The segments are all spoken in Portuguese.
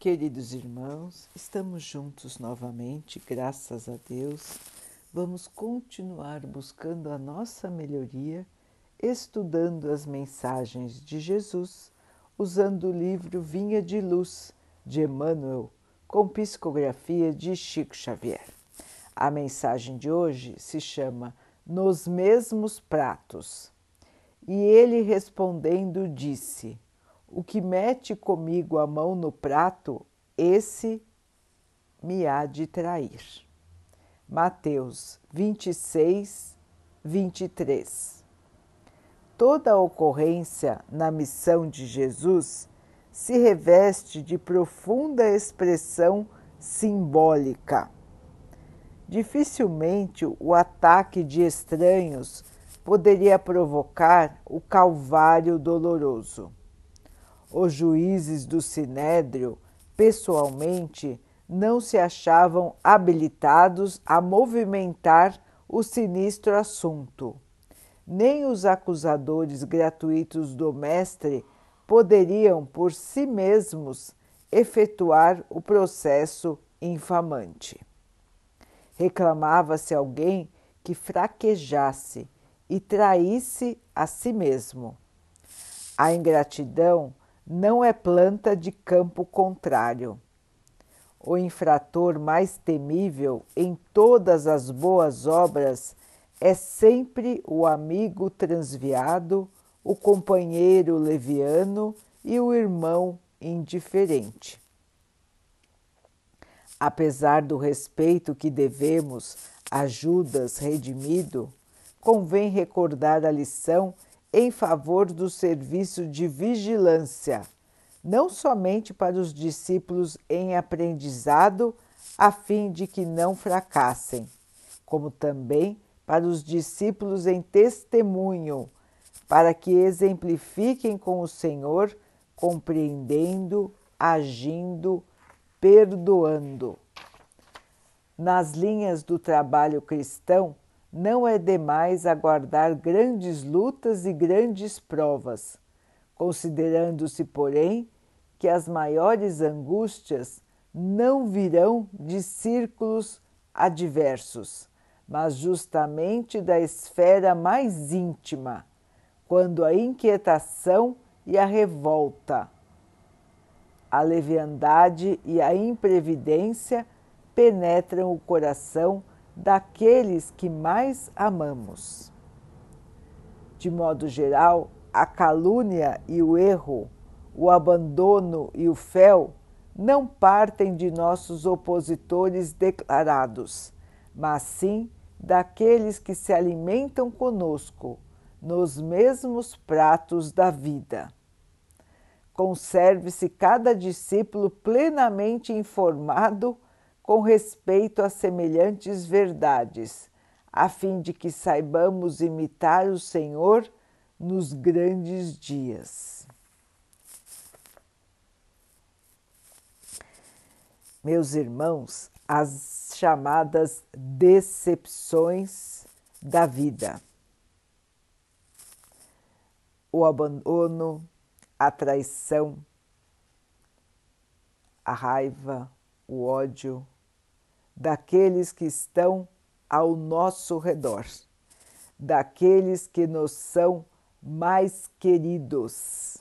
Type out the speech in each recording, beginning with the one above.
Queridos irmãos, estamos juntos novamente, graças a Deus. Vamos continuar buscando a nossa melhoria, estudando as mensagens de Jesus, usando o livro Vinha de Luz de Emmanuel, com psicografia de Chico Xavier. A mensagem de hoje se chama Nos Mesmos Pratos. E ele respondendo disse: o que mete comigo a mão no prato, esse me há de trair. Mateus 26, 23. Toda ocorrência na missão de Jesus se reveste de profunda expressão simbólica. Dificilmente o ataque de estranhos poderia provocar o calvário doloroso os juízes do sinédrio, pessoalmente, não se achavam habilitados a movimentar o sinistro assunto. Nem os acusadores gratuitos do Mestre poderiam, por si mesmos, efetuar o processo infamante. Reclamava-se alguém que fraquejasse e traísse a si mesmo. A ingratidão não é planta de campo contrário. O infrator mais temível em todas as boas obras é sempre o amigo transviado, o companheiro leviano e o irmão indiferente. Apesar do respeito que devemos a Judas redimido, convém recordar a lição em favor do serviço de vigilância, não somente para os discípulos em aprendizado, a fim de que não fracassem, como também para os discípulos em testemunho, para que exemplifiquem com o Senhor, compreendendo, agindo, perdoando. Nas linhas do trabalho cristão, não é demais aguardar grandes lutas e grandes provas, considerando-se, porém, que as maiores angústias não virão de círculos adversos, mas justamente da esfera mais íntima, quando a inquietação e a revolta, a leviandade e a imprevidência penetram o coração daqueles que mais amamos. De modo geral, a calúnia e o erro, o abandono e o fel não partem de nossos opositores declarados, mas sim daqueles que se alimentam conosco nos mesmos pratos da vida. Conserve-se cada discípulo plenamente informado com respeito a semelhantes verdades, a fim de que saibamos imitar o Senhor nos grandes dias. Meus irmãos, as chamadas decepções da vida. O abandono, a traição, a raiva, o ódio, daqueles que estão ao nosso redor, daqueles que nos são mais queridos.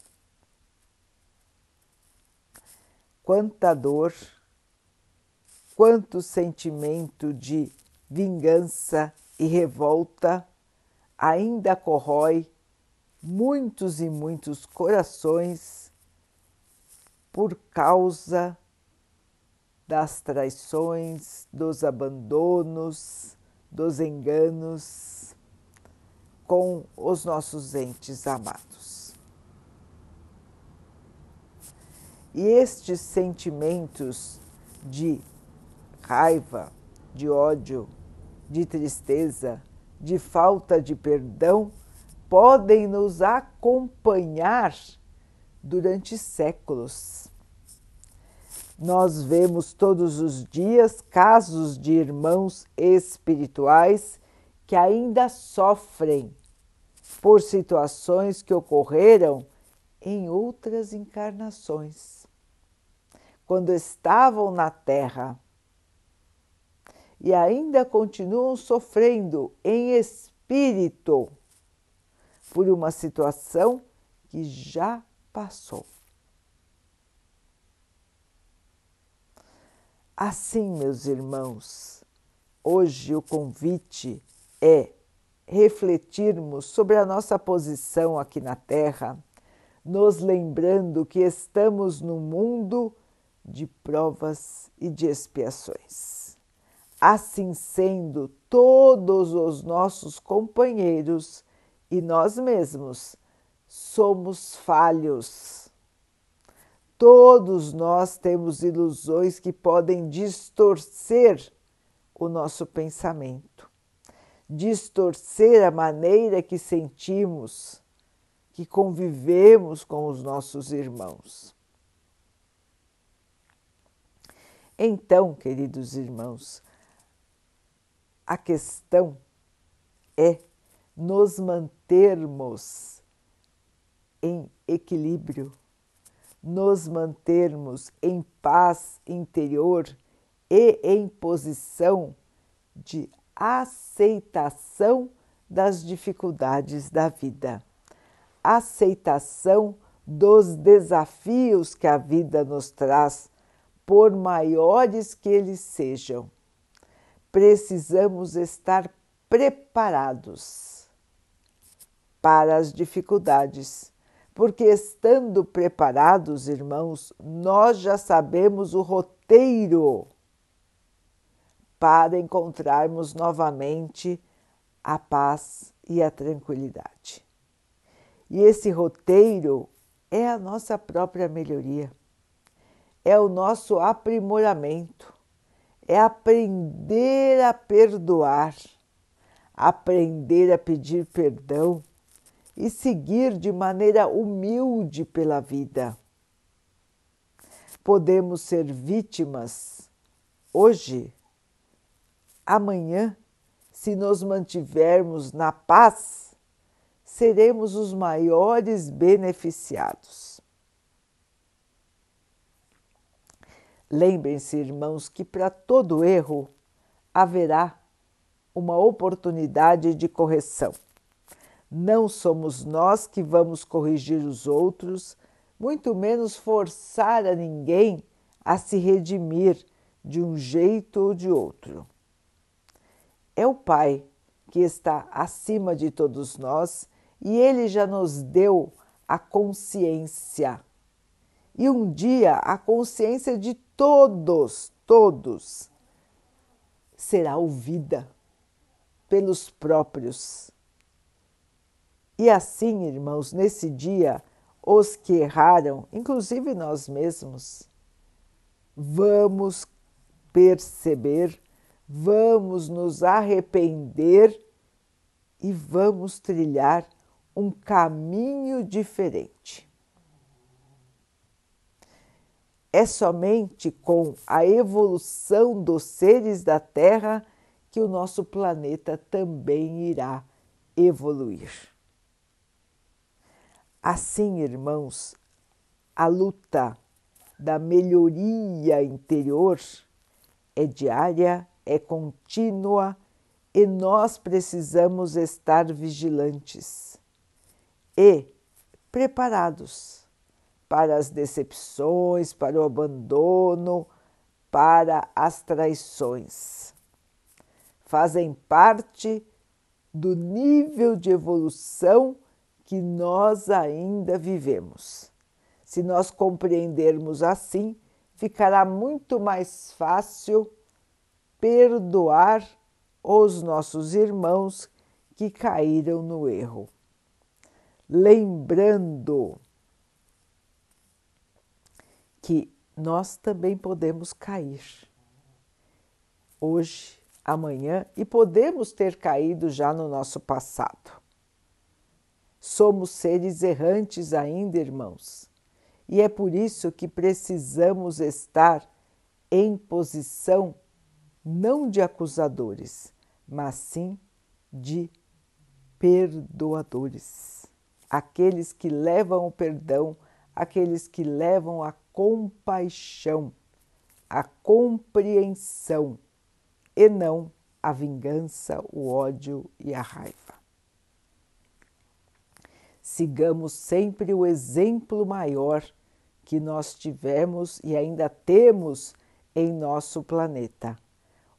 Quanta dor, quanto sentimento de vingança e revolta ainda corrói muitos e muitos corações por causa das traições, dos abandonos, dos enganos com os nossos entes amados. E estes sentimentos de raiva, de ódio, de tristeza, de falta de perdão podem nos acompanhar durante séculos nós vemos todos os dias casos de irmãos espirituais que ainda sofrem por situações que ocorreram em outras encarnações. quando estavam na terra e ainda continuam sofrendo em espírito por uma situação que já passou. Assim, meus irmãos, hoje o convite é refletirmos sobre a nossa posição aqui na Terra, nos lembrando que estamos no mundo de provas e de expiações. Assim sendo, todos os nossos companheiros e nós mesmos somos falhos. Todos nós temos ilusões que podem distorcer o nosso pensamento, distorcer a maneira que sentimos, que convivemos com os nossos irmãos. Então, queridos irmãos, a questão é nos mantermos em equilíbrio, nos mantermos em paz interior e em posição de aceitação das dificuldades da vida, aceitação dos desafios que a vida nos traz, por maiores que eles sejam. Precisamos estar preparados para as dificuldades, porque estando preparados, irmãos, nós já sabemos o roteiro para encontrarmos novamente a paz e a tranquilidade. E esse roteiro é a nossa própria melhoria, é o nosso aprimoramento, é aprender a perdoar, aprender a pedir perdão e seguir de maneira humilde pela vida. Podemos ser vítimas hoje, amanhã, se nos mantivermos na paz, seremos os maiores beneficiados. Lembrem-se, irmãos, que para todo erro haverá uma oportunidade de correção. Não somos nós que vamos corrigir os outros, muito menos forçar a ninguém a se redimir de um jeito ou de outro. É o Pai que está acima de todos nós e ele já nos deu a consciência. E um dia a consciência de todos, todos, será ouvida pelos próprios e assim, irmãos, nesse dia, os que erraram, inclusive nós mesmos, vamos perceber, vamos nos arrepender e vamos trilhar um caminho diferente. É somente com a evolução dos seres da Terra que o nosso planeta também irá evoluir. Assim, irmãos, a luta da melhoria interior é diária, é contínua e nós precisamos estar vigilantes e preparados para as decepções, para o abandono, para as traições. Fazem parte do nível de evolução que nós ainda vivemos. Se nós compreendermos assim, ficará muito mais fácil perdoar os nossos irmãos que caíram no erro. Lembrando que nós também podemos cair hoje, amanhã e podemos ter caído já no nosso passado. Somos seres errantes ainda, irmãos, e é por isso que precisamos estar em posição não de acusadores, mas sim de perdoadores. Aqueles que levam o perdão, aqueles que levam a compaixão a compreensão e não a vingança, o ódio e a raiva. Sigamos sempre o exemplo maior que nós tivemos e ainda temos em nosso planeta,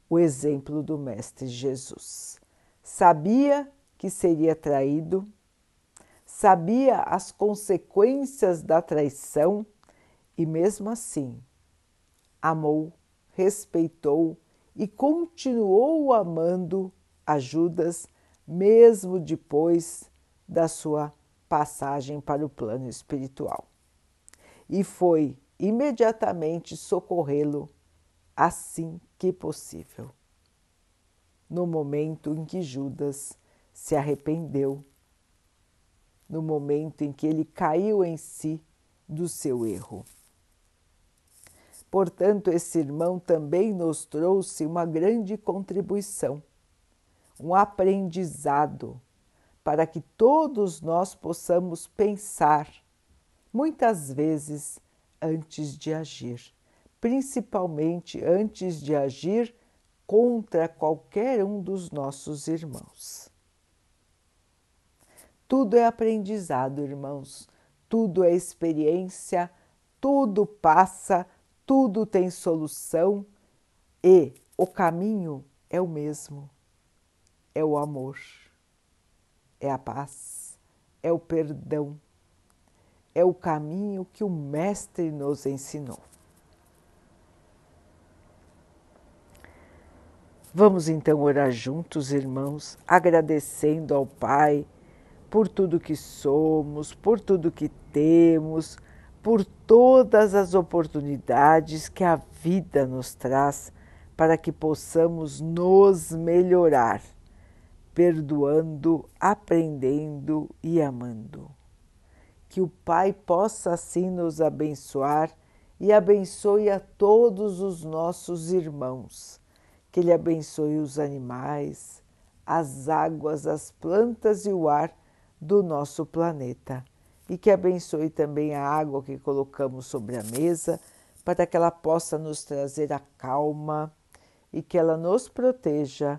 o exemplo do Mestre Jesus. Sabia que seria traído, sabia as consequências da traição e, mesmo assim, amou, respeitou e continuou amando a Judas, mesmo depois da sua passagem para o plano espiritual. E foi imediatamente socorrê-lo assim que possível. No momento em que Judas se arrependeu, no momento em que ele caiu em si do seu erro. Portanto, esse irmão também nos trouxe uma grande contribuição, um aprendizado, para que todos nós possamos pensar, muitas vezes, antes de agir, principalmente antes de agir contra qualquer um dos nossos irmãos. Tudo é aprendizado, irmãos, tudo é experiência, tudo passa. Tudo tem solução. E o caminho é o mesmo: é o amor, é a paz, é o perdão, é o caminho que o Mestre nos ensinou. Vamos então orar juntos, irmãos, agradecendo ao Pai por tudo que somos, por tudo que temos por todas as oportunidades que a vida nos traz para que possamos nos melhorar, perdoando, aprendendo e amando. Que o Pai possa assim nos abençoar e abençoe a todos os nossos irmãos. Que Ele abençoe os animais, as águas, as plantas e o ar do nosso planeta e que abençoe também a água que colocamos sobre a mesa, para que ela possa nos trazer a calma e que ela nos proteja